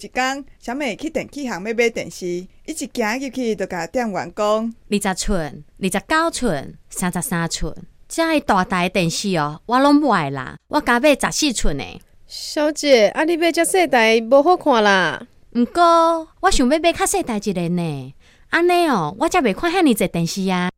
一天，小美去电器行要买电视，伊一行入去就甲店员讲：二十寸、二十九寸、三十三寸，遮个大台电视哦，我拢买啦，我加买十四寸呢。小姐，啊，你买遮细台无好看啦。毋过，我想要买较细台一个呢，安尼哦，我才袂看遐尔济电视啊。